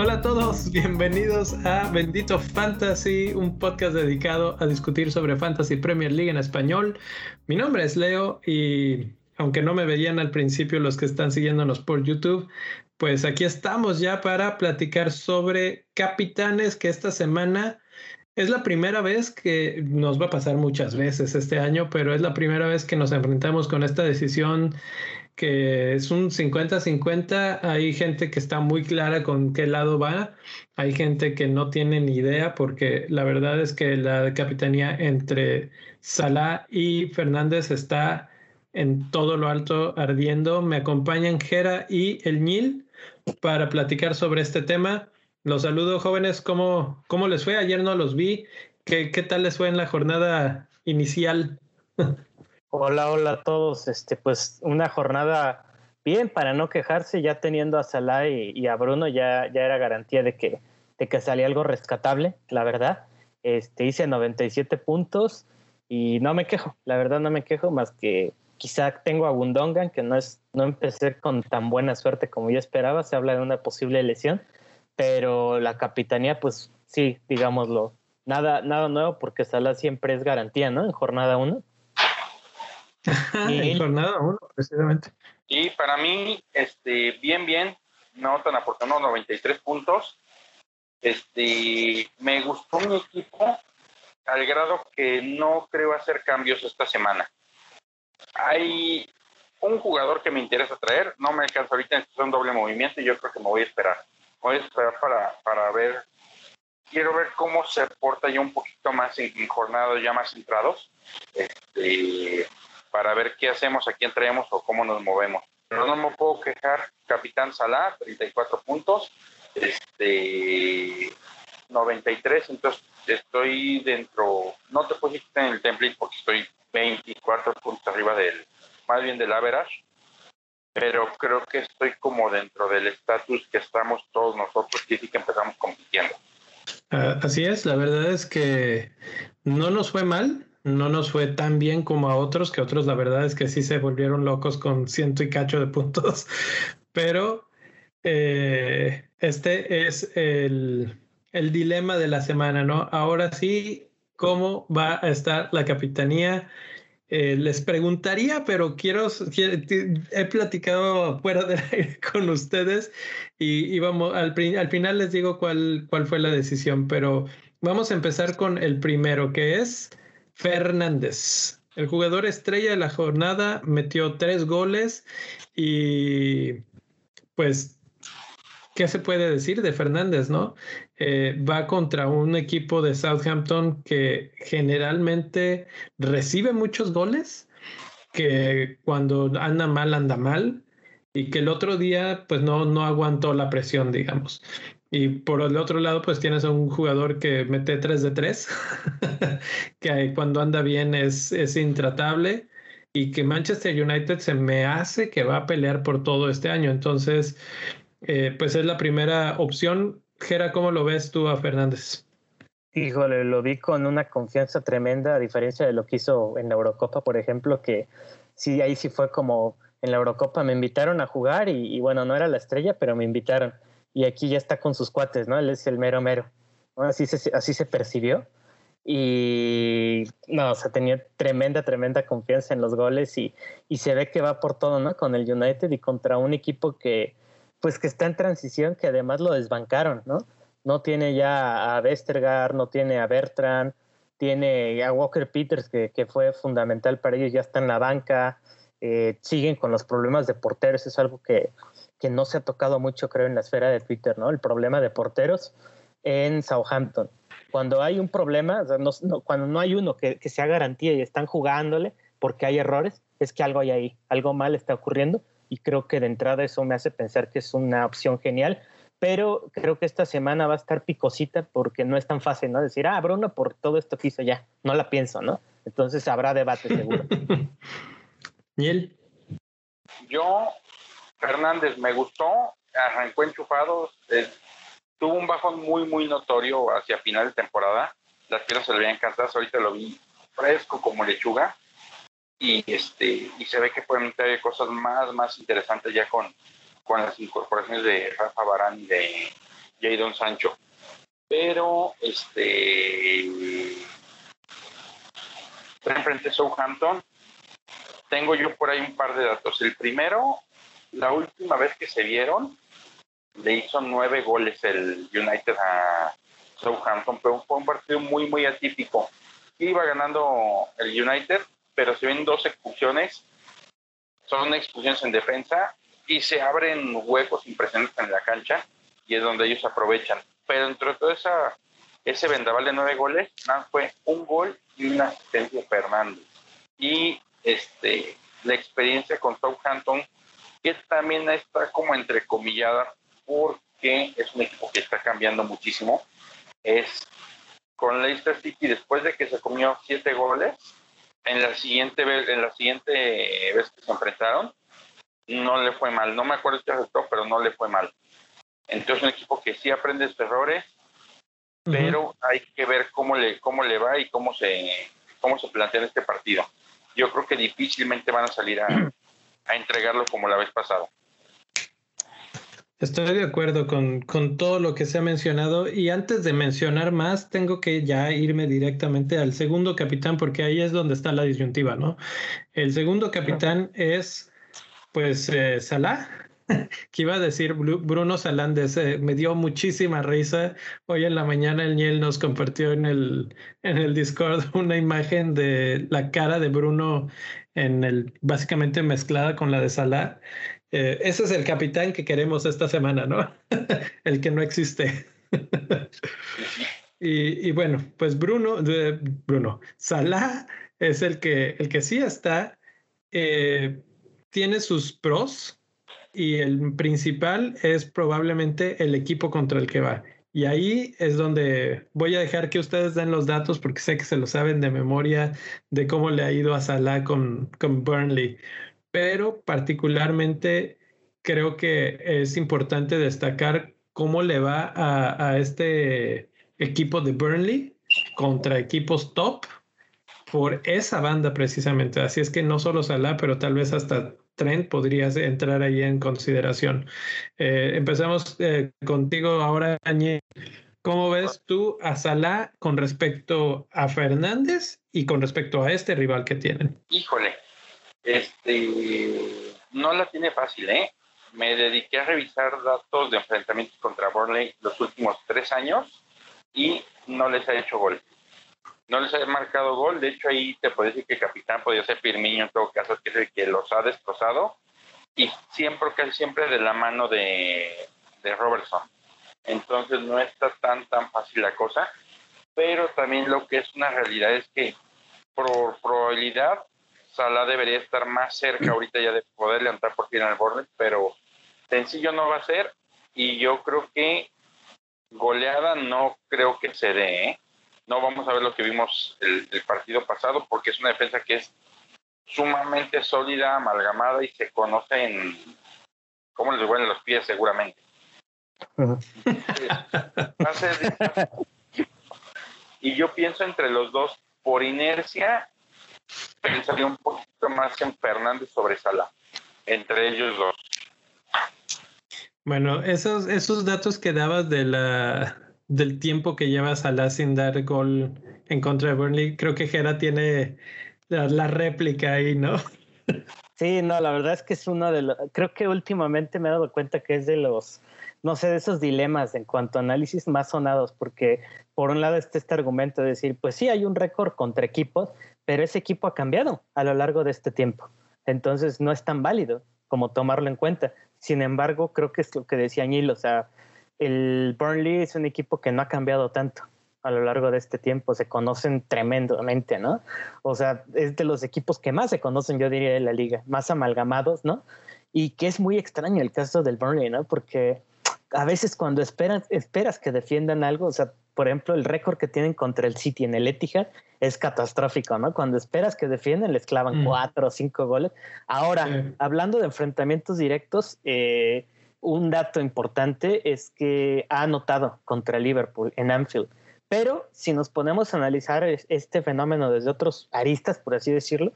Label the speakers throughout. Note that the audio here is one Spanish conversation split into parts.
Speaker 1: Hola a todos, bienvenidos a Bendito Fantasy, un podcast dedicado a discutir sobre Fantasy Premier League en español. Mi nombre es Leo y aunque no me veían al principio los que están siguiéndonos por YouTube, pues aquí estamos ya para platicar sobre capitanes que esta semana es la primera vez que nos va a pasar muchas veces este año, pero es la primera vez que nos enfrentamos con esta decisión que es un 50-50. Hay gente que está muy clara con qué lado va. Hay gente que no tiene ni idea porque la verdad es que la capitanía entre Salah y Fernández está en todo lo alto ardiendo. Me acompañan Jera y El Nil para platicar sobre este tema. Los saludo, jóvenes. ¿Cómo, cómo les fue? Ayer no los vi. ¿Qué, ¿Qué tal les fue en la jornada inicial?
Speaker 2: Hola, hola a todos. Este, pues una jornada bien para no quejarse, ya teniendo a Salah y, a Bruno, ya, ya era garantía de que, de que salía algo rescatable, la verdad. Este, hice 97 puntos y no me quejo, la verdad no me quejo, más que quizá tengo a Gundongan, que no es, no empecé con tan buena suerte como yo esperaba, se habla de una posible lesión, pero la capitanía, pues sí, digámoslo, nada, nada nuevo porque Salah siempre es garantía, ¿no? En jornada 1
Speaker 1: en jornada uno, precisamente.
Speaker 3: Y para mí, este, bien, bien, no tan afortunado, 93 puntos. Este, me gustó mi equipo al grado que no creo hacer cambios esta semana. Hay un jugador que me interesa traer, no me alcanza ahorita en un doble movimiento y yo creo que me voy a esperar. Voy a esperar para, para ver, quiero ver cómo se porta ya un poquito más en, en ya más centrados. Este, para ver qué hacemos, a quién traemos o cómo nos movemos. Pero no me puedo quejar, Capitán Salah, 34 puntos, este 93, entonces estoy dentro, no te decir en el template porque estoy 24 puntos arriba del, más bien del average, pero creo que estoy como dentro del estatus que estamos todos nosotros, que sí que empezamos compitiendo.
Speaker 1: Ah, así es, la verdad es que no nos fue mal, no nos fue tan bien como a otros, que otros la verdad es que sí se volvieron locos con ciento y cacho de puntos, pero eh, este es el, el, dilema de la semana, ¿no? Ahora sí, ¿cómo va a estar la capitanía? Eh, les preguntaría, pero quiero, he platicado fuera del aire con ustedes y, vamos, al, al, final les digo cuál, cuál fue la decisión, pero vamos a empezar con el primero, que es Fernández. El jugador estrella de la jornada metió tres goles y pues, ¿qué se puede decir de Fernández, no? Eh, va contra un equipo de Southampton que generalmente recibe muchos goles, que cuando anda mal, anda mal, y que el otro día pues no, no aguantó la presión, digamos. Y por el otro lado, pues tienes a un jugador que mete 3 de 3, que cuando anda bien es, es intratable y que Manchester United se me hace que va a pelear por todo este año. Entonces, eh, pues es la primera opción. Gera, ¿cómo lo ves tú a Fernández?
Speaker 2: Híjole, lo vi con una confianza tremenda, a diferencia de lo que hizo en la Eurocopa, por ejemplo, que sí, ahí sí fue como en la Eurocopa me invitaron a jugar y, bueno, no era la estrella, pero me invitaron y aquí ya está con sus cuates, ¿no? Él es el mero mero. Así, se, así se percibió. Y no, o sea, tenía tremenda, tremenda confianza en los goles y, y se ve que va por todo, ¿no? Con el United y contra un equipo que, pues que está en transición, que además lo desbancaron, ¿no? No tiene ya a Westergaard, no tiene a Bertrand, tiene a Walker Peters, que, que fue fundamental para ellos, ya está en la banca, eh, siguen con los problemas de porteros, es algo que, que no se ha tocado mucho, creo, en la esfera de Twitter, ¿no? El problema de porteros en Southampton. Cuando hay un problema, cuando no hay uno que, que sea garantía y están jugándole porque hay errores, es que algo hay ahí, algo mal está ocurriendo y creo que de entrada eso me hace pensar que es una opción genial, pero creo que esta semana va a estar picosita porque no es tan fácil, ¿no? Decir, ah, Bruno, por todo esto que hizo ya, no la pienso, ¿no? Entonces habrá debate seguro.
Speaker 1: ¿Y él?
Speaker 3: Yo Fernández me gustó, arrancó enchufado, tuvo un bajón muy, muy notorio hacia final de temporada, las piernas se le habían cansadas, ahorita lo vi fresco como lechuga y este y se ve que pueden traer cosas más más interesantes ya con, con las incorporaciones de Rafa Barán y de Jadon Sancho. Pero este frente a Southampton tengo yo por ahí un par de datos. El primero, la última vez que se vieron, le hizo nueve goles el United a Southampton, pero fue un partido muy, muy atípico. Iba ganando el United, pero se ven dos expulsiones, son expulsiones en defensa y se abren huecos impresionantes en la cancha y es donde ellos aprovechan. Pero dentro de todo esa, ese vendaval de nueve goles, nada, fue un gol y una asistencia Fernández. Y este, la experiencia con Southampton, que también está como entrecomillada porque es un equipo que está cambiando muchísimo. Es con Leicester City, después de que se comió siete goles, en la siguiente vez, en la siguiente vez que se enfrentaron, no le fue mal. No me acuerdo qué resultó, pero no le fue mal. Entonces un equipo que sí aprende sus errores, pero hay que ver cómo le, cómo le va y cómo se, cómo se plantea este partido. Yo creo que difícilmente van a salir a, a entregarlo como la vez pasada.
Speaker 1: Estoy de acuerdo con, con, todo lo que se ha mencionado y antes de mencionar más, tengo que ya irme directamente al segundo capitán porque ahí es donde está la disyuntiva, ¿no? El segundo capitán es, pues, eh, Salah, que iba a decir Bruno Salandes, eh, me dio muchísima risa. Hoy en la mañana el Niel nos compartió en el, en el Discord una imagen de la cara de Bruno en el, básicamente mezclada con la de Salah eh, ese es el capitán que queremos esta semana, ¿no? el que no existe. y, bueno, pues Bruno, Bruno, Salah es el que, el que sí está, eh, tiene sus pros y el principal es probablemente el equipo contra el que va. Y ahí es donde voy a dejar que ustedes den los datos porque sé que se lo saben de memoria de cómo le ha ido a Salah con, con Burnley pero particularmente creo que es importante destacar cómo le va a, este equipo de Burnley contra equipos top por esa banda precisamente. Así es que no solo Salah, pero tal vez hasta Trent podría entrar ahí en consideración. Eh, empezamos eh, contigo ahora, Añe. ¿Cómo ves tú a Salah con respecto a Fernández y con respecto a este rival que tienen?
Speaker 3: Híjole, este, no la tiene fácil, ¿eh? Me dediqué a revisar datos de enfrentamientos contra Burnley los últimos tres años y no les ha hecho gol. No les ha marcado gol. De hecho, ahí te puedo decir que el capitán podría ser Firmino en todo caso, que es el que los ha destrozado. Y siempre, casi siempre de la mano de, de Robertson. Entonces no está tan, tan fácil la cosa. Pero también lo que es una realidad es que por probabilidad Salah debería estar más cerca ahorita ya de poder levantar por fin al borde, pero sencillo no va a ser y yo creo que goleada no creo que se dé. ¿eh? No vamos a ver lo que vimos el, partido pasado porque es una defensa que es sumamente sólida, amalgamada y se conoce en cómo les duelen los pies seguramente. y yo pienso entre los dos por inercia pensaría un poquito más en Fernández sobre Sala, entre ellos dos.
Speaker 1: Bueno, esos, esos datos que dabas de la, del tiempo que lleva Salah sin dar gol en contra de Burnley, creo que Gera tiene la, réplica ahí, ¿no?
Speaker 2: Sí, no, la verdad es que es uno de los, creo que últimamente me he dado cuenta que es de los, no sé, de esos dilemas en cuanto a análisis más sonados, porque por un lado está este argumento de decir, pues sí, hay un récord contra equipos, pero ese equipo ha cambiado a lo largo de este tiempo. Entonces no es tan válido como tomarlo en cuenta. Sin embargo, creo que es lo que decía Neil, o sea, el Burnley es un equipo que no ha cambiado tanto a lo largo de este tiempo, se conocen tremendamente, ¿no? O sea, es de los equipos que más se conocen, yo diría, de la liga, más amalgamados, ¿no? Y que es muy extraño el caso del Burnley, ¿no? Porque a veces cuando esperas, esperas que defiendan algo, o sea, por ejemplo, el récord que tienen contra el City en el Etihad es catastrófico, ¿no? Cuando esperas que defienden, les clavan mm. cuatro o cinco goles. Ahora, hablando de enfrentamientos directos, eh, un dato importante es que ha anotado contra Liverpool en Anfield, Pero si nos ponemos a analizar este fenómeno desde otros aristas, por así decirlo,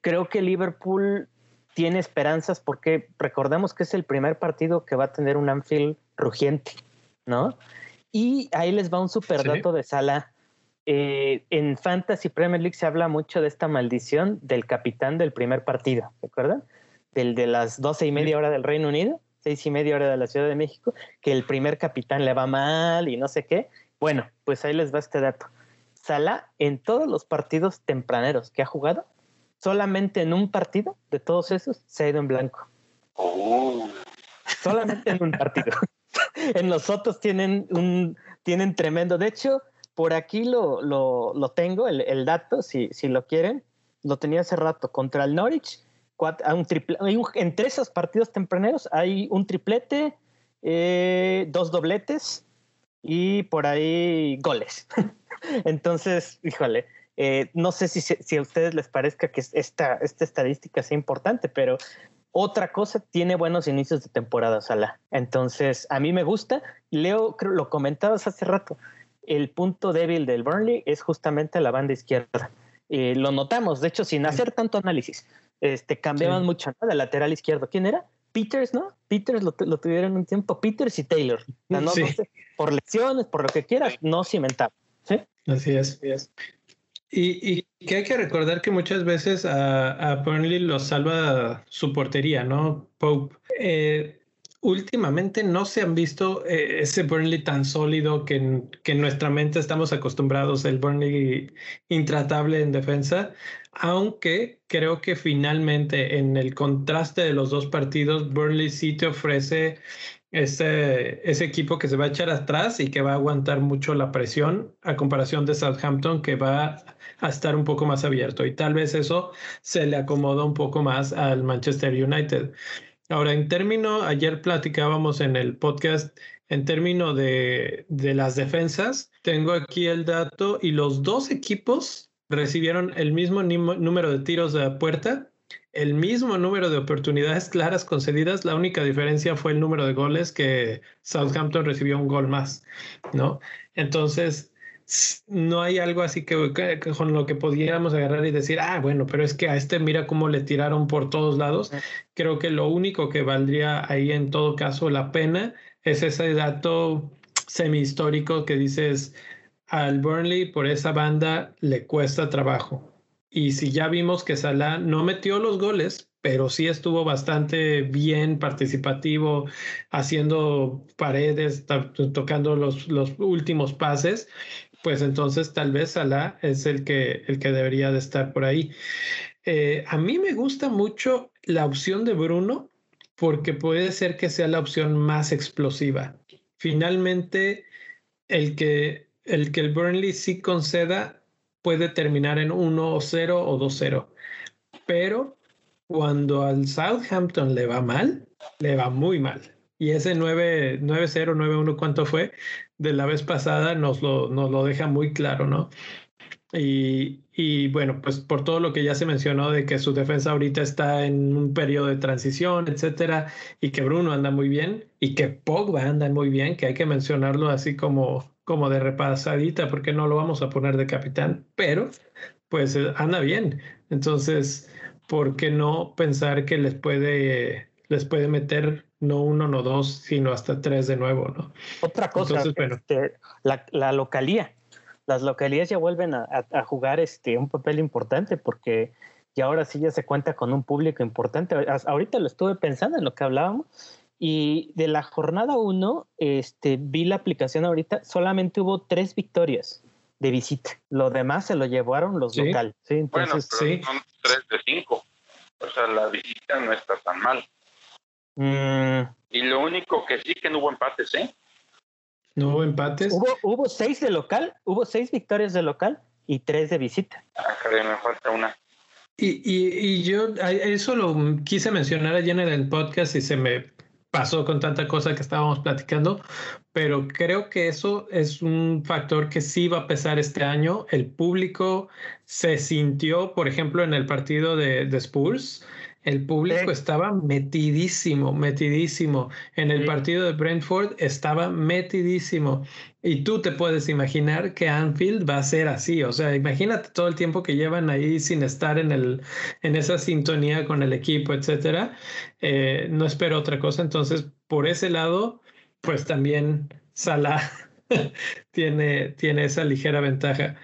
Speaker 2: creo que Liverpool tiene esperanzas porque recordemos que es el primer partido que va a tener un Anfield rugiente, ¿no? Y ahí les va un super dato de sala. Eh, en Fantasy Premier League se habla mucho de esta maldición del capitán del primer partido, ¿recuerdan? Del de las doce y media hora del Reino Unido, seis y media hora de la Ciudad de México, que el primer capitán le va mal y no sé qué. Bueno, pues ahí les va este dato. Salah en todos los partidos tempraneros que ha jugado, solamente en un partido de todos esos se ha ido en blanco. Oh. Solamente en un partido. en los otros tienen un tienen tremendo. De hecho, por aquí lo, lo, lo tengo, el, dato, si, si lo quieren. Lo tenía hace rato contra el Norwich. hay un, entre esos partidos tempraneros hay un triplete, eh, dos dobletes y por ahí goles. Entonces, híjole, eh, no sé si, si, a ustedes les parezca que esta, esta estadística sea importante, pero otra cosa, tiene buenos inicios de temporada, Sala. Entonces, a mí me gusta. Leo, creo, lo comentabas hace rato, el punto débil del Burnley es justamente la banda izquierda. Eh, lo notamos, de hecho, sin hacer tanto análisis. Este, cambiaban mucho, ¿no? De lateral izquierdo. ¿Quién era? Peters, ¿no? Peters lo, tuvieron un tiempo, Peters y Taylor. por lesiones, por lo que quieras, no cimentaban. ¿sí?
Speaker 1: Así es. Así es. Y, que hay que recordar que muchas veces a, a Burnley lo salva su portería, ¿no? Pope. Eh, últimamente no se han visto eh, ese Burnley tan sólido que en, nuestra mente estamos acostumbrados, el Burnley intratable en defensa, aunque creo que finalmente en el contraste de los dos partidos, Burnley sí te ofrece ese, ese equipo que se va a echar atrás y que va a aguantar mucho la presión a comparación de Southampton que va a estar un poco más abierto y tal vez eso se le acomoda un poco más al Manchester United. Ahora, en términos, ayer platicábamos en el podcast, en términos de, de las defensas, tengo aquí el dato y los dos equipos recibieron el mismo número de tiros de puerta el mismo número de oportunidades claras concedidas, la única diferencia fue el número de goles que Southampton recibió un gol más, ¿no? Entonces, no hay algo así que, con lo que pudiéramos agarrar y decir, ah, bueno, pero es que a este mira cómo le tiraron por todos lados. Creo que lo único que valdría ahí en todo caso la pena es ese dato semi-histórico que dices al Burnley por esa banda le cuesta trabajo. Y si ya vimos que Salah no metió los goles, pero sí estuvo bastante bien participativo, haciendo paredes, tocando los, los últimos pases, pues entonces tal vez Salah es el que, el que debería de estar por ahí. Eh, a mí me gusta mucho la opción de Bruno porque puede ser que sea la opción más explosiva. Finalmente, el que el, que el Burnley sí conceda puede terminar en 1-0 o 2-0. Pero cuando al Southampton le va mal, le va muy mal. Y ese 9-0, 9-1, ¿cuánto fue? De la vez pasada nos lo, nos lo deja muy claro, ¿no? Y, y, bueno, pues por todo lo que ya se mencionó de que su defensa ahorita está en un periodo de transición, etcétera, y que Bruno anda muy bien y que Pogba anda muy bien, que hay que mencionarlo así como como de repasadita porque no lo vamos a poner de capitán, pero pues eh, anda bien. Entonces, ¿por qué no pensar que les puede, les puede meter no uno, no dos, sino hasta tres de nuevo, ¿no?
Speaker 2: Otra cosa, este, la, la, localía. Las localías ya vuelven a, a, jugar este, un papel importante porque ya ahora sí ya se cuenta con un público importante. Ahorita lo estuve pensando en lo que hablábamos y de la jornada 1, este, vi la aplicación ahorita, solamente hubo tres victorias de visita. Lo demás se lo llevaron los locales. ¿sí?
Speaker 3: Entonces, bueno, son tres de cinco. O sea, la visita no está tan mal. Mm. Y lo único que sí que no hubo empates, ¿eh?
Speaker 1: No hubo empates.
Speaker 2: Hubo, hubo seis de local, hubo seis victorias de local y tres de visita.
Speaker 3: Ah, me falta una.
Speaker 1: Y, y, y, yo eso lo quise mencionar ayer en el podcast y se me pasó con tanta cosa que estábamos platicando, pero creo que eso es un factor que sí va a pesar este año. El público se sintió, por ejemplo, en el partido de, de Spurs, el público estaba metidísimo, metidísimo. En el partido de Brentford estaba metidísimo. Y tú te puedes imaginar que Anfield va a ser así. O sea, imagínate todo el tiempo que llevan ahí sin estar en, el, en esa sintonía con el equipo, etcétera. Eh, no espero otra cosa. Entonces, por ese lado, pues también Salah tiene, tiene esa ligera ventaja.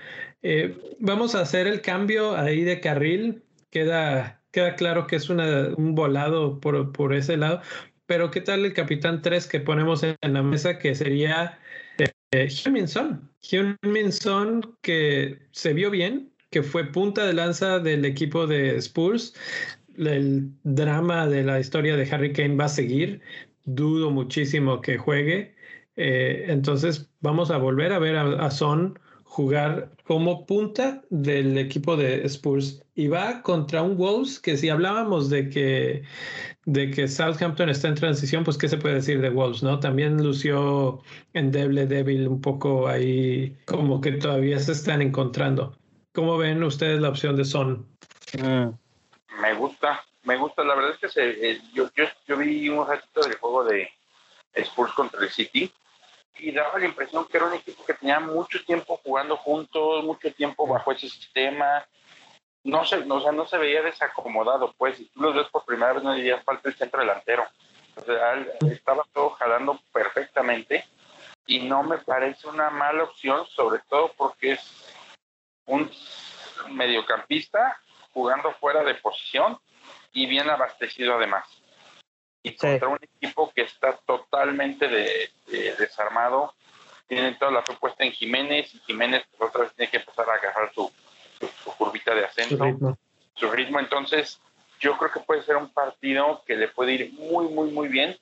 Speaker 1: Eh, vamos a hacer el cambio ahí de carril. Queda, queda claro que es un volado por, por, ese lado. Pero ¿qué tal el capitán 3 que ponemos en la mesa que sería eh, Son? Son que se vio bien, que fue punta de lanza del equipo de Spurs. El drama de la historia de Harry Kane va a seguir. Dudo muchísimo que juegue. Eh, entonces vamos a volver a ver a Son jugar como punta del equipo de Spurs y va contra un Wolves que si hablábamos de que de que Southampton está en transición, pues qué se puede decir de Wolves, ¿no? También lució endeble, débil, un poco ahí como que todavía se están encontrando. ¿Cómo ven ustedes la opción de Son?
Speaker 3: Mm. Me gusta, me gusta. La verdad es que se, eh, yo, yo, yo vi un ratito del juego de Spurs contra el City y daba la impresión que era un equipo que tenía mucho tiempo jugando juntos, mucho tiempo bajo ese sistema. No se, no, o sea, no se veía desacomodado, pues. Si tú los ves por primera vez, no dirías falta el centro delantero. O sea, estaba todo jalando perfectamente y no me parece una mala opción, sobre todo porque es un mediocampista jugando fuera de posición y bien abastecido además y contra un equipo que está totalmente de, desarmado. Tienen toda la propuesta en Jiménez y Jiménez pues, otra vez tiene que empezar a agarrar su, su, curvita de ascenso, su ritmo. Entonces, yo creo que puede ser un partido que le puede ir muy, muy, muy bien.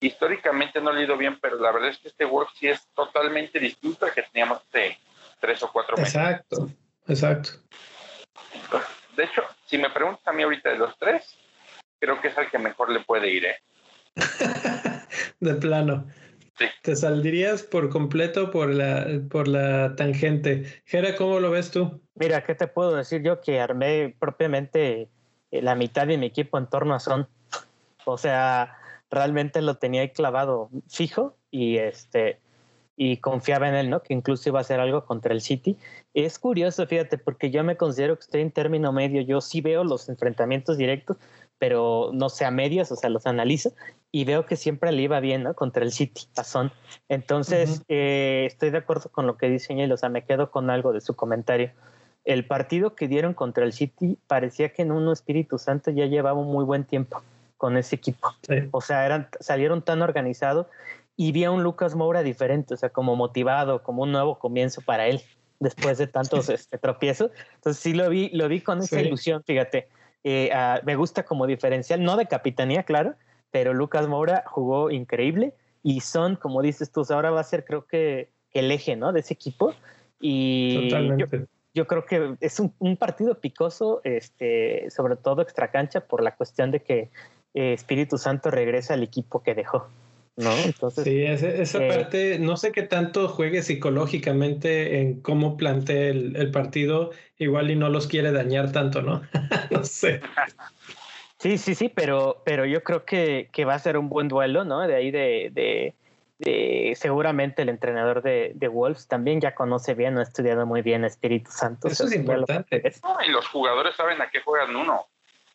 Speaker 3: Históricamente no le ha ido bien, pero la verdad es que este World sí es totalmente distinto al que teníamos hace tres o cuatro meses.
Speaker 1: Exacto, exacto.
Speaker 3: De hecho, si me preguntas a mí ahorita de los tres, creo que es el que mejor le puede ir, ¿eh?
Speaker 1: de plano.
Speaker 3: Sí.
Speaker 1: Te saldrías por completo por la, por la tangente. Gera, ¿cómo lo ves tú?
Speaker 2: Mira, ¿qué te puedo decir yo? Que armé propiamente eh, la mitad de mi equipo en torno a Son. O sea, realmente lo tenía ahí clavado fijo y este y confiaba en él, ¿no? Que incluso iba a hacer algo contra el City. Es curioso, fíjate, porque yo me considero que estoy en término medio. Yo sí veo los enfrentamientos directos, pero no sé a medias, o sea, los analizo y veo que siempre le iba bien, ¿no? Contra el City, Son. Entonces, eh, estoy de acuerdo con lo que dice él, o sea, me quedo con algo de su comentario. El partido que dieron contra el City parecía que en un Espíritu Santo ya llevaba un muy buen tiempo con ese equipo. O sea, eran, salieron tan organizados y vi a un Lucas Moura diferente, o sea, como motivado, como un nuevo comienzo para él después de tantos este, tropiezos. Entonces sí lo vi, lo vi con esa ilusión, fíjate. Eh, me gusta como diferencial, no de capitanía, claro, pero Lucas Moura jugó increíble y son, como dices tú, ahora va a ser creo que, el eje ¿no? de ese equipo. Y Yo, creo que es un, partido picoso, este, sobre todo extra cancha, por la cuestión de que eh, Espíritu Santo regresa al equipo que dejó. ¿No? Entonces,
Speaker 1: sí, esa, eh, parte, no sé qué tanto juegue psicológicamente en cómo plantea el, partido, igual y no los quiere dañar tanto, ¿no? no sé.
Speaker 2: Sí, sí, sí, pero, pero yo creo que, que va a ser un buen duelo, ¿no? De ahí de, de, seguramente el entrenador de, de, Wolves también ya conoce bien, ha estudiado muy bien Espíritu Santo.
Speaker 1: Eso es importante.
Speaker 3: y los jugadores saben a qué juegan uno.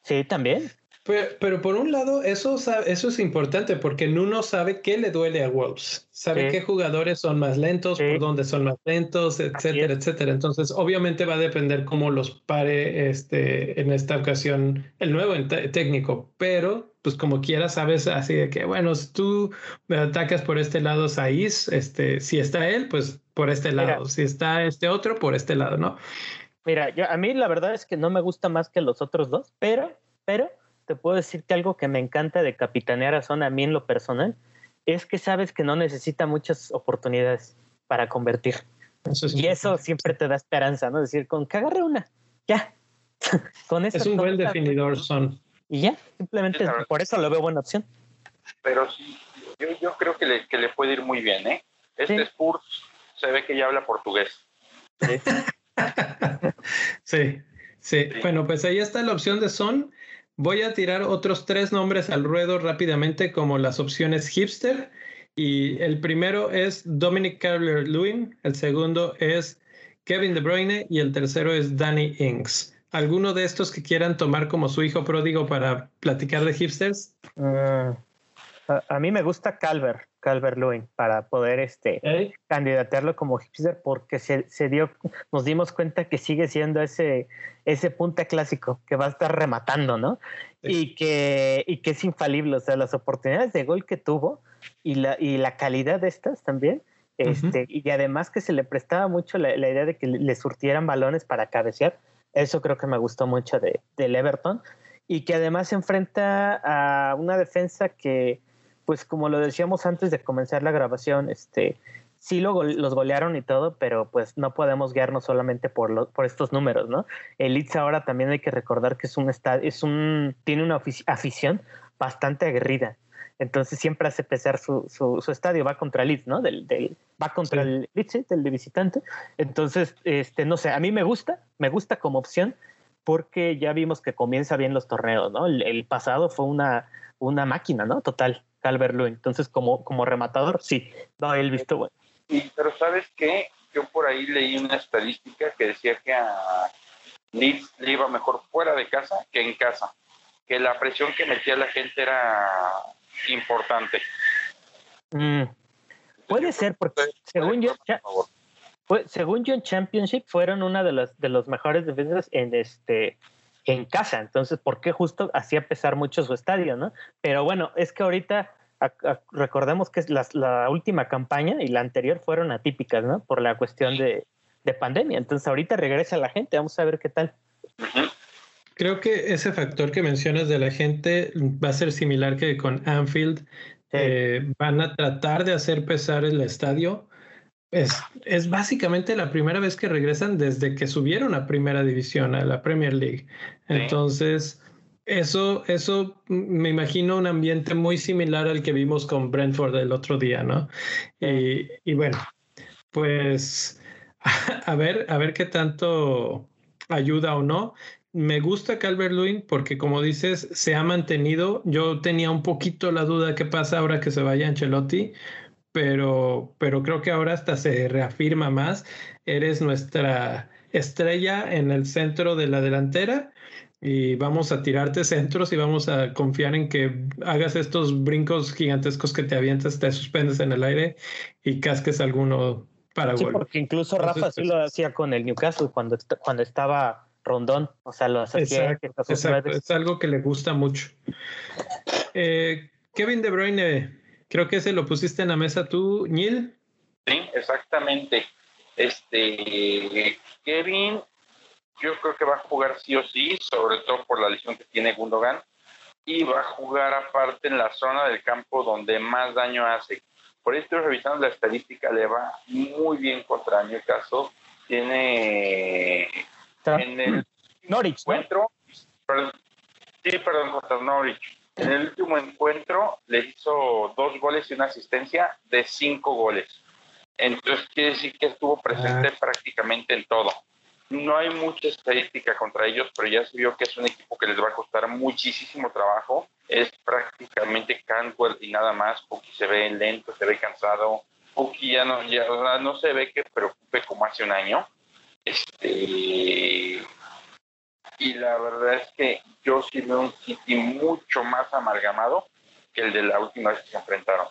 Speaker 2: Sí, también.
Speaker 1: Pero, por un lado, eso, eso es importante porque Nuno sabe qué le duele a Wolves. Sabe qué jugadores son más lentos, por dónde son más lentos, etcétera, etcétera. Entonces, obviamente va a depender cómo los pare este, en esta ocasión el nuevo técnico. Pero, pues como quiera, sabes así de que, bueno, si tú me atacas por este lado, Saiz, este, si está él, pues por este lado. Si está este otro, por este lado, ¿no?
Speaker 2: Mira, yo, a mí la verdad es que no me gusta más que los otros dos, pero, pero te puedo decir que algo que me encanta de capitanear a Zona a mí en lo personal es que sabes que no necesita muchas oportunidades para convertir. y eso siempre te da esperanza, ¿no? Es decir, con que agarre una, ya.
Speaker 1: con eso, es un buen definidor, Son.
Speaker 2: Y ya, simplemente por eso lo veo buena opción.
Speaker 3: Pero sí, yo, creo que le, que le, puede ir muy bien, ¿eh? Este Spurs se ve que ya habla portugués.
Speaker 1: sí, sí. Bueno, pues ahí está la opción de Son. Voy a tirar otros tres nombres al ruedo rápidamente como las opciones hipster. Y el primero es Dominic Calvert-Lewin, el segundo es Kevin De Bruyne y el tercero es Danny Ings. ¿Alguno de estos que quieran tomar como su hijo pródigo para platicar de hipsters?
Speaker 2: Mm, a, mí me gusta Calvert, Calvert Lewin, para poder este, candidatearlo como hipster, porque se, se, dio, nos dimos cuenta que sigue siendo ese, ese punta clásico que va a estar rematando, ¿no? Y, que, y que es infalible, o sea, las oportunidades de gol que tuvo y la, y la calidad de estas también. Este, Y además que se le prestaba mucho la, la, idea de que le surtieran balones para cabecear. Eso creo que me gustó mucho de, del Everton. Y que además se enfrenta a una defensa que, pues como lo decíamos antes de comenzar la grabación, este, sí lo, los golearon y todo, pero pues no podemos guiarnos solamente por, por estos números, ¿no? El Leeds ahora también hay que recordar que es un es un, tiene una afición bastante aguerrida. Entonces siempre hace pesar su, su, estadio, va contra el Leeds, ¿no? Del, del va contra el Leeds, del de visitante. Entonces, este, no sé, a mí me gusta, me gusta como opción porque ya vimos que comienza bien los torneos, ¿no? El, el pasado fue una, una máquina, ¿no? Total. Calvert Entonces, como, como rematador, sí, no, el visto bueno.
Speaker 3: Sí, pero ¿sabes qué? Yo por ahí leí una estadística que decía que a Leeds le iba mejor fuera de casa que en casa, que la presión que metía la gente era importante.
Speaker 2: Mm, puede ser, porque según yo, según yo en Championship fueron una de las de los mejores defensas en este en casa. Entonces, ¿por qué justo hacía pesar mucho su estadio, no? Pero bueno, es que ahorita recordemos que la, última campaña y la anterior fueron atípicas, ¿no? Por la cuestión de, pandemia. Entonces, ahorita regresa la gente, vamos a ver qué tal.
Speaker 1: Creo que ese factor que mencionas de la gente va a ser similar que con Anfield. Eh, van a tratar de hacer pesar el estadio es, es, básicamente la primera vez que regresan desde que subieron a primera división, a la Premier League. Entonces, eso, eso me imagino un ambiente muy similar al que vimos con Brentford el otro día, ¿no? Y, y bueno, pues a ver, a ver qué tanto ayuda o no. Me gusta Calvert Lewin porque, como dices, se ha mantenido. Yo tenía un poquito la duda qué pasa ahora que se vaya Ancelotti, pero, pero creo que ahora hasta se reafirma más. Eres nuestra estrella en el centro de la delantera y vamos a tirarte centros y vamos a confiar en que hagas estos brincos gigantescos que te avientas, te suspendes en el aire y casques alguno para
Speaker 2: sí, porque incluso Rafa sí pues lo hacía con el Newcastle cuando, cuando estaba rondón, o sea, lo hacía.
Speaker 1: Exacto, es algo que le gusta mucho. Eh, Kevin De Bruyne Creo que ese lo pusiste en la mesa tú, Neil.
Speaker 3: Sí, exactamente. Este, Kevin, yo creo que va a jugar sí o sí, sobre todo por la lesión que tiene Gundogan, y va a jugar aparte en la zona del campo donde más daño hace. Por ahí estoy revisando la estadística, le va muy bien contra caso Tiene en el
Speaker 2: Norwich,
Speaker 3: encuentro, sí, perdón, contra Norwich en el último encuentro le hizo dos goles y una asistencia de cinco goles. Entonces quiere decir que estuvo presente ah. prácticamente en todo. No hay mucha estadística contra ellos, pero ya se vio que es un equipo que les va a costar muchísimo trabajo. Es prácticamente Cantwell y nada más. Puki se ve lento, se ve cansado. Puki ya no, ya, no se ve que preocupe como hace un año. Este, y la verdad es que yo sí veo un City mucho más amalgamado que el de la última vez que se enfrentaron.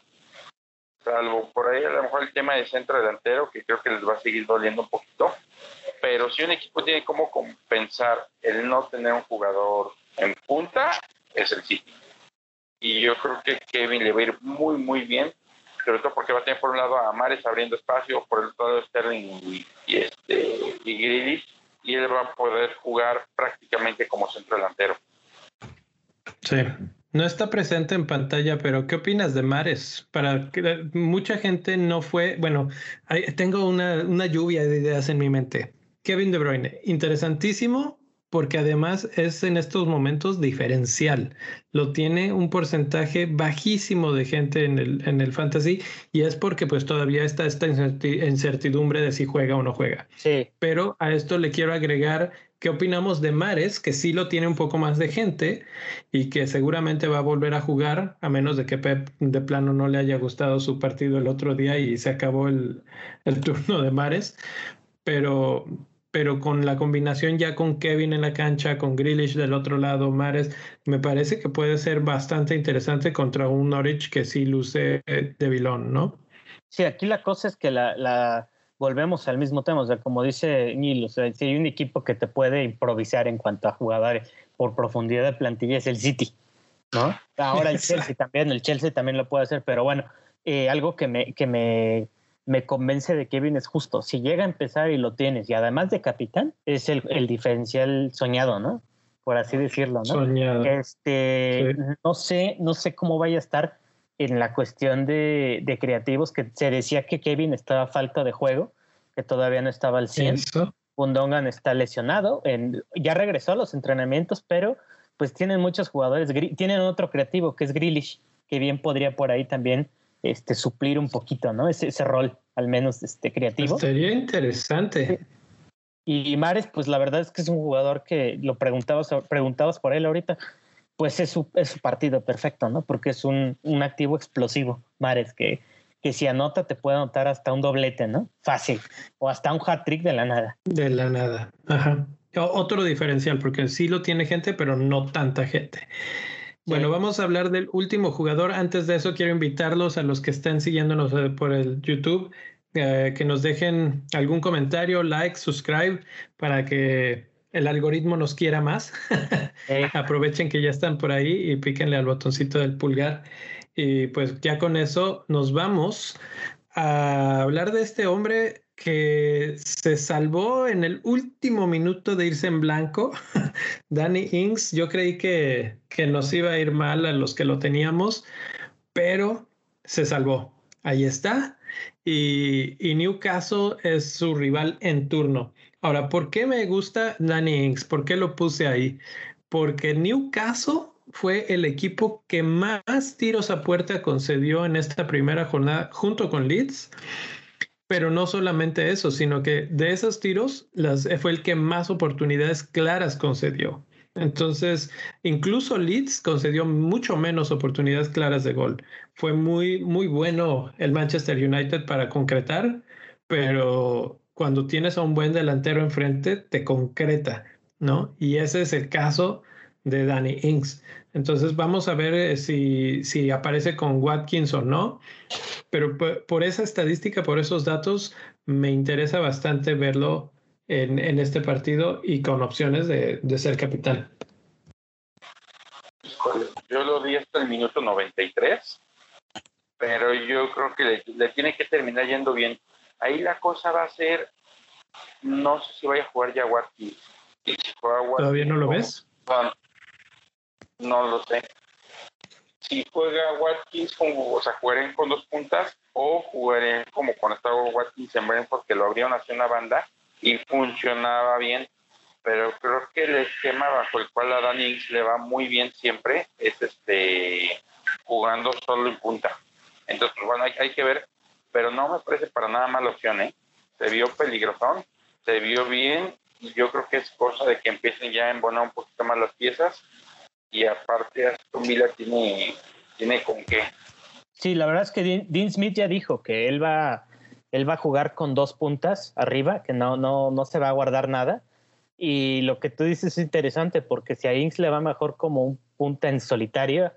Speaker 3: Salvo por ahí a lo mejor el tema de centro delantero, que creo que les va a seguir doliendo un poquito. Pero si un equipo tiene como compensar el no tener un jugador en punta, es el City. Y yo creo que Kevin le va a ir muy, muy bien, sobre todo porque va a tener por un lado a Mares abriendo espacio, por el otro lado Sterling y, y este, y Grealish y él va a poder jugar prácticamente como centro delantero.
Speaker 1: Sí. No está presente en pantalla, pero ¿qué opinas de Mares? Para que mucha gente no fue, bueno, tengo una, una lluvia de ideas en mi mente. Kevin De Bruyne, interesantísimo, porque además es en estos momentos diferencial. Lo tiene un porcentaje bajísimo de gente en el, en el fantasy y es porque pues todavía está esta incertidumbre de si juega o no juega.
Speaker 2: Sí.
Speaker 1: Pero a esto le quiero agregar ¿Qué opinamos de Mares, que sí lo tiene un poco más de gente y que seguramente va a volver a jugar, a menos de que Pep de plano no le haya gustado su partido el otro día y se acabó el, el turno de Mares? Pero, pero con la combinación ya con Kevin en la cancha, con Grealish del otro lado, Mares, me parece que puede ser bastante interesante contra un Norwich que sí luce de vilón, ¿no?
Speaker 2: Sí, aquí la cosa es que la, la volvemos al mismo tema, o sea, como dice Neil, o sea, si hay un equipo que te puede improvisar en cuanto a jugadores por profundidad de plantilla es el City, ¿no? Ahora el Chelsea también, el Chelsea también lo puede hacer, pero bueno, eh, algo que me, que me, me convence de Kevin es justo, si llega a empezar y lo tienes, y además de capitán, es el, el diferencial soñado, ¿no? Por así decirlo, ¿no?
Speaker 1: Soñado.
Speaker 2: Este, sí. no sé, no sé cómo vaya a estar en la cuestión de, de, creativos, que se decía que Kevin estaba falta de juego, que todavía no estaba al 100. Bundongan está lesionado, en, ya regresó a los entrenamientos, pero pues tienen muchos jugadores, tienen otro creativo que es Grealish, que bien podría por ahí también este, suplir un poquito, ¿no? Ese, ese rol, al menos este, creativo.
Speaker 1: Sería interesante.
Speaker 2: Y Mares, pues la verdad es que es un jugador que lo preguntabas, preguntabas por él ahorita, pues es su, es su partido perfecto, ¿no? Porque es un, un activo explosivo, Mares, que, que si anota te puede anotar hasta un doblete, ¿no? Fácil. O hasta un hat-trick de la nada.
Speaker 1: De la nada. Ajá. Otro diferencial, porque sí lo tiene gente, pero no tanta gente. Bueno, vamos a hablar del último jugador. Antes de eso, quiero invitarlos a los que estén siguiéndonos por el YouTube, eh, que nos dejen algún comentario, like, subscribe, para que el algoritmo nos quiera más. Eh. Aprovechen que ya están por ahí y píquenle al botoncito del pulgar. Y pues ya con eso nos vamos a hablar de este hombre que se salvó en el último minuto de irse en blanco. Danny Ings, yo creí que, que nos iba a ir mal a los que lo teníamos, pero se salvó. Ahí está. Y, y Newcastle es su rival en turno. Ahora, ¿por qué me gusta Danny Ings? ¿Por qué lo puse ahí? Porque Newcastle fue el equipo que más tiros a puerta concedió en esta primera jornada junto con Leeds. Pero no solamente eso, sino que de esos tiros las, fue el que más oportunidades claras concedió. Entonces, incluso Leeds concedió mucho menos oportunidades claras de gol. Fue muy, muy bueno el Manchester United para concretar, pero cuando tienes a un buen delantero enfrente, te concreta, ¿no? Y ese es el caso de Danny Ings. Entonces vamos a ver eh, si, si, aparece con Watkins o no, pero por, por, esa estadística, por esos datos, me interesa bastante verlo en, en este partido y con opciones de, de, ser capitán.
Speaker 3: Yo lo di hasta el minuto 93, pero yo creo que le, le tiene que terminar yendo bien. Ahí la cosa va a ser, no sé si vaya a jugar ya Watkins. Si
Speaker 1: Watkins ¿Todavía no lo ves?
Speaker 3: No, no lo sé. Si juega Watkins, como, o sea, jugaré con dos puntas o jugaré como cuando estaba Watkins en Brentford, que lo abrieron hacia una banda y funcionaba bien. Pero creo que el esquema bajo el cual a Danny le va muy bien siempre es este jugando solo en punta. Entonces, pues, bueno, hay, hay que ver, pero no me parece para nada mala opción, ¿eh? Se vio peligrosón, se vio bien, y yo creo que es cosa de que empiecen ya a embonar un poquito más las piezas y aparte Aston Villa tiene, tiene con qué.
Speaker 2: Sí, la verdad es que Dean, Smith ya dijo que él va, él va a jugar con dos puntas arriba, que no, no, no se va a guardar nada. Y lo que tú dices es interesante, porque si a Inks le va mejor como un punta en solitario,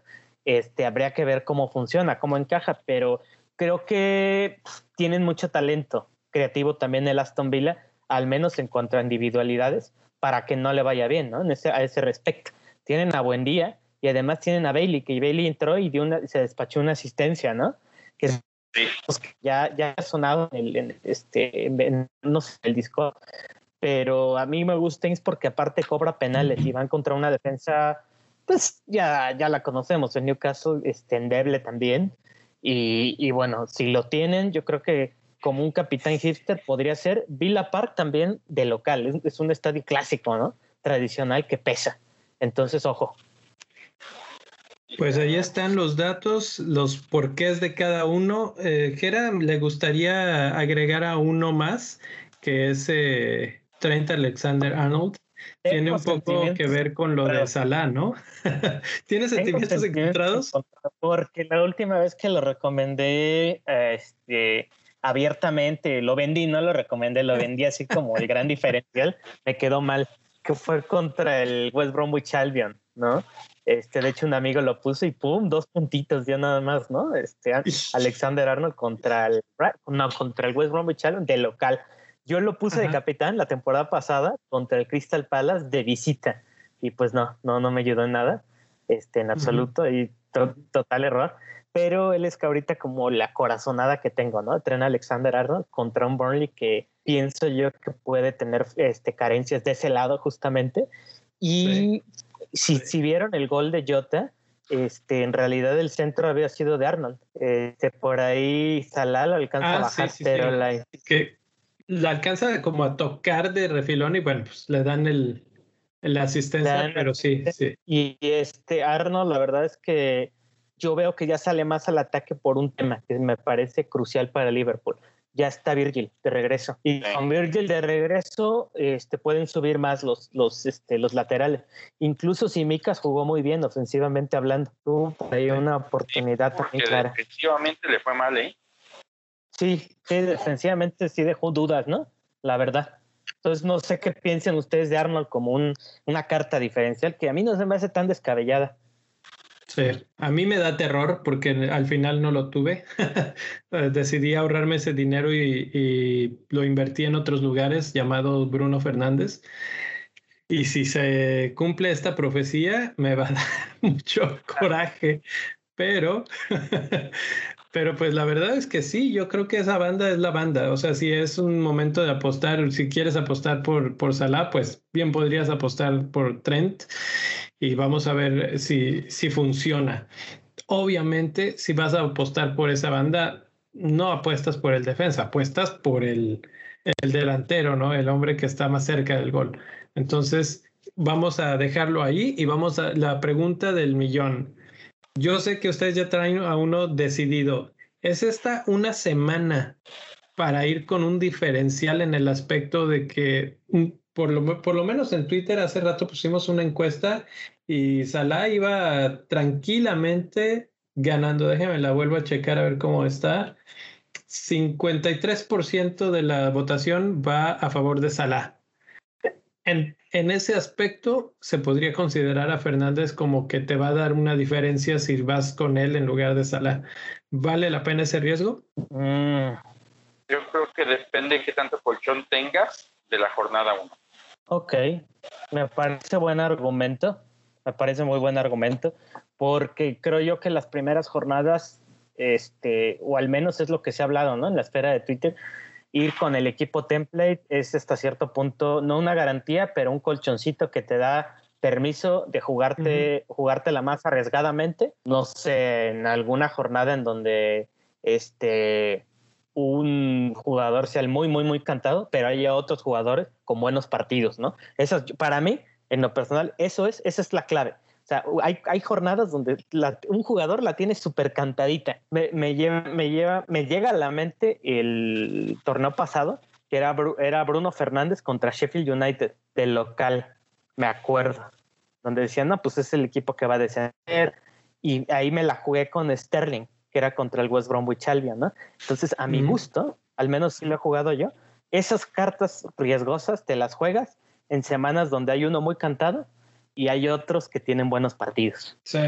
Speaker 2: este, habría que ver cómo funciona, cómo encaja, pero creo que tienen mucho talento creativo también el Aston Villa, al menos en cuanto a individualidades, para que no le vaya bien, ¿no? En ese, a ese respecto tienen a Buendía y además tienen a Bailey, que Bailey entró y dio una, se despachó una asistencia, ¿no? Que sí. pues, ya, ya ha sonado en el, en, este, en, no sé, el disco, pero a mí me gusta Ings porque aparte cobra penales y van contra una defensa, pues ya, ya la conocemos, en Newcastle, este, endeble también, y, y bueno, si lo tienen, yo creo que como un capitán hipster podría ser Villa Park también de local, es, es un estadio clásico, ¿no? Tradicional que pesa. Entonces, ojo.
Speaker 1: Pues ahí están los datos, los porqués de cada uno. Eh, Gera, ¿le gustaría agregar a uno más, que es eh, Trent Alexander Arnold? tiene un poco que ver con lo de Salah, ¿no? ¿Tienes sentimientos encontrados?
Speaker 2: Porque la última vez que lo recomendé este, abiertamente, lo vendí, no lo recomendé, lo vendí así como el gran diferencial, me quedó mal, que fue contra el West Bromwich Albion, ¿no? Este, de hecho, un amigo lo puso y pum, dos puntitos ya nada más, ¿no? Este, Alexander Arnold contra el, no, contra el West Bromwich Albion de local. Yo lo puse de capitán la temporada pasada contra el Crystal Palace de visita y pues no, no, no me ayudó en nada, este, en absoluto y total error. Pero él es que ahorita como la corazonada que tengo, ¿no? Tren Alexander Arnold contra un Burnley que pienso yo que puede tener este, carencias de ese lado justamente. Y si, si vieron el gol de Jota, este, en realidad el centro había sido de Arnold. Este, por ahí Salah lo alcanza a ah, bajar, pero la...
Speaker 1: Que la alcanza como a tocar de refilón y bueno, pues le dan el, la asistencia, pero sí, sí.
Speaker 2: Y este Arnold, la verdad es que yo veo que ya sale más al ataque por un tema que me parece crucial para Liverpool. Ya está Virgil de regreso. Y con Virgil de regreso este, pueden subir más los, los, este, los laterales. Incluso si Micas jugó muy bien ofensivamente hablando. Tuvo ahí una oportunidad también clara.
Speaker 3: Defensivamente le fue mal, ¿eh?
Speaker 2: Sí, sí, defensivamente sí dejó dudas, ¿no? La verdad. Entonces no sé qué piensen ustedes de Arnold como un, una carta diferencial que a mí no se me hace tan descabellada.
Speaker 1: Sí, a mí me da terror porque al final no lo tuve. Decidí ahorrarme ese dinero y, y, lo invertí en otros lugares llamado Bruno Fernández. Y si se cumple esta profecía, me va a dar mucho coraje. Pero Pero pues la verdad es que sí, yo creo que esa banda es la banda. O sea, si es un momento de apostar, si quieres apostar por, por Salah, pues bien podrías apostar por Trent y vamos a ver si, si funciona. Obviamente, si vas a apostar por esa banda, no apuestas por el defensa, apuestas por el, el delantero, ¿no? El hombre que está más cerca del gol. Entonces, vamos a dejarlo ahí y vamos a la pregunta del millón. Yo sé que ustedes ya traen a uno decidido. ¿Es esta una semana para ir con un diferencial en el aspecto de que, mm, por lo, menos en Twitter hace rato pusimos una encuesta y Salah iba tranquilamente ganando? Déjenme la vuelvo a checar a ver cómo está. 53% de la votación va a favor de Salah. En, en, ese aspecto, se podría considerar a Fernández como que te va a dar una diferencia si vas con él en lugar de Salah. ¿Vale la pena ese riesgo?
Speaker 3: Mm. Yo creo que depende de qué tanto colchón tengas de la jornada 1.
Speaker 2: Ok, me parece buen argumento, me parece muy buen argumento, porque creo yo que las primeras jornadas, este, o al menos es lo que se ha hablado, ¿no? En la esfera de Twitter, ir con el equipo template es hasta cierto punto, no una garantía, pero un colchoncito que te da permiso de jugarte, jugártela más arriesgadamente. No sé, en alguna jornada en donde este un jugador sea el muy, muy, muy cantado, pero haya otros jugadores con buenos partidos, ¿no? Eso, para mí, en lo personal, eso es, esa es la clave. O sea, hay, hay jornadas donde un jugador la tiene súper cantadita. Me, me, lleva, me, lleva, me llega a la mente el torneo pasado, que era, era Bruno Fernández contra Sheffield United, del local, me acuerdo. Donde decían, no, pues es el equipo que va a descender. Y ahí me la jugué con Sterling, que era contra el West Bromwich Albion, ¿no? Entonces, a mi gusto, al menos sí lo he jugado yo, esas cartas riesgosas te las juegas en semanas donde hay uno muy cantado y hay otros que tienen buenos partidos.
Speaker 1: Sí.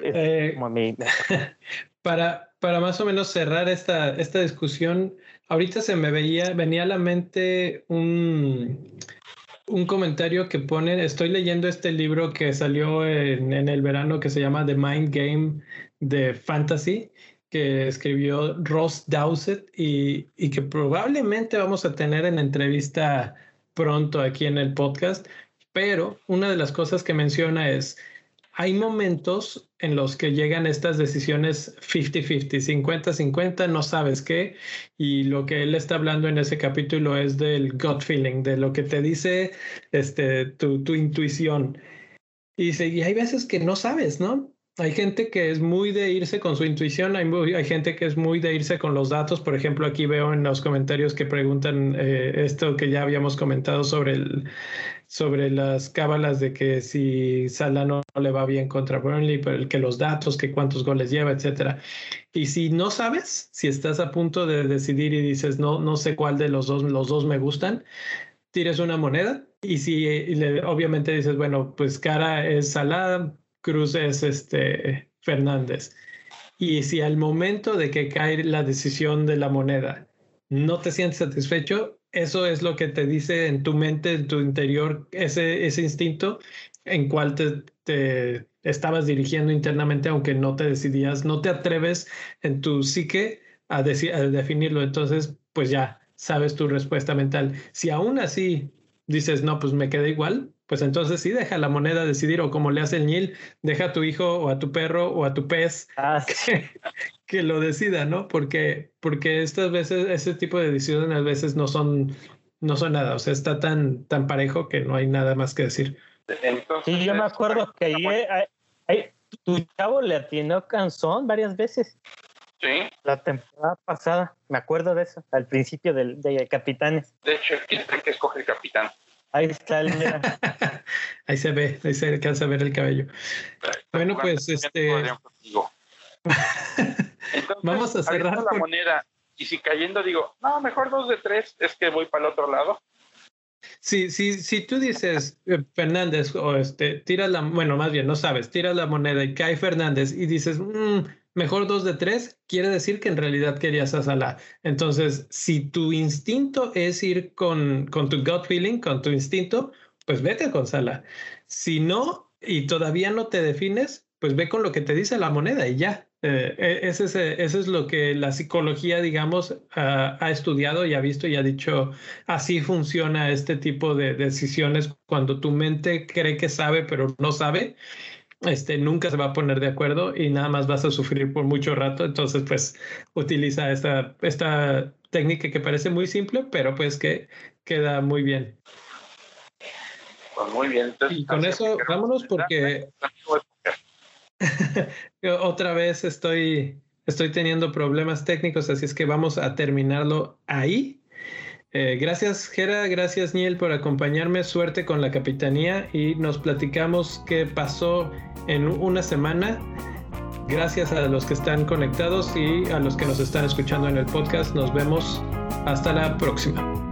Speaker 1: Eh, para, para más o menos cerrar esta, esta discusión, ahorita se me veía, venía a la mente un, un comentario que pone, estoy leyendo este libro que salió en, en el verano que se llama The Mind Game de Fantasy que escribió Ross Dowsett y, y, que probablemente vamos a tener en entrevista pronto aquí en el podcast, pero una de las cosas que menciona es, hay momentos en los que llegan estas decisiones 50-50, 50-50, no sabes qué, y lo que él está hablando en ese capítulo es del gut feeling, de lo que te dice este, tu, tu intuición. Y dice, y hay veces que no sabes, ¿no? Hay gente que es muy de irse con su intuición, hay, hay, gente que es muy de irse con los datos. Por ejemplo, aquí veo en los comentarios que preguntan eh, esto que ya habíamos comentado sobre el, sobre las cábalas de que si Salah no, le va bien contra Burnley, pero que los datos, que cuántos goles lleva, etcétera. Y si no sabes, si estás a punto de decidir y dices no, no sé cuál de los dos, los dos me gustan, tires una moneda y si obviamente dices, bueno, pues cara es Salah, Cruz es este Fernández. Y si al momento de que cae la decisión de la moneda no te sientes satisfecho, eso es lo que te dice en tu mente, en tu interior, ese, ese instinto en cual te, te estabas dirigiendo internamente, aunque no te decidías, no te atreves en tu psique a, a definirlo. Entonces, pues ya sabes tu respuesta mental. Si aún así dices, no, pues me queda igual, pues entonces sí deja la moneda decidir o como le hace el Nil, deja a tu hijo o a tu perro o a tu pez ah, que, lo decida, ¿no? Porque, porque estas veces, ese tipo de decisiones a veces no son, no son nada, o sea, está tan, tan parejo que no hay nada más que decir.
Speaker 2: sí, yo me acuerdo que ahí, tu chavo le atinó canzón varias veces.
Speaker 3: Sí.
Speaker 2: La temporada pasada, me acuerdo de eso, al principio del, de Capitanes.
Speaker 3: De hecho, ¿quién es que escoge el capitán?
Speaker 2: Ahí está el
Speaker 1: ahí se ve, ahí se alcanza a ver el cabello. Bueno, pues este. Vamos a cerrar.
Speaker 3: la moneda y si cayendo digo, no, mejor dos de tres, es que voy para el otro lado.
Speaker 1: Si, si, si tú dices eh, Fernández o este, tiras la, bueno, más bien no sabes, tiras la moneda y cae Fernández y dices, mmm, mejor dos de tres, quiere decir que en realidad querías a Salah. Entonces, si tu instinto es ir con, con tu gut feeling, con tu instinto, pues vete con Salah. Si no, y todavía no te defines, pues ve con lo que te dice la moneda y ya. Eh, e, ese, es, eso es lo que la psicología, digamos, ha estudiado y ha visto y ha dicho, así funciona este tipo de decisiones cuando tu mente cree que sabe, pero no sabe este, nunca se va a poner de acuerdo y nada más vas a sufrir por mucho rato. Entonces, pues utiliza esta, esta técnica que parece muy simple, pero pues que queda muy bien.
Speaker 3: Pues muy bien.
Speaker 1: y con eso, vámonos porque otra vez estoy, estoy teniendo problemas técnicos, así es que vamos a terminarlo ahí. Eh, gracias, Gera, gracias, Niel, por acompañarme. Suerte con la capitanía y nos platicamos qué pasó en una semana. Gracias a los que están conectados y a los que nos están escuchando en el podcast. Nos vemos hasta la próxima.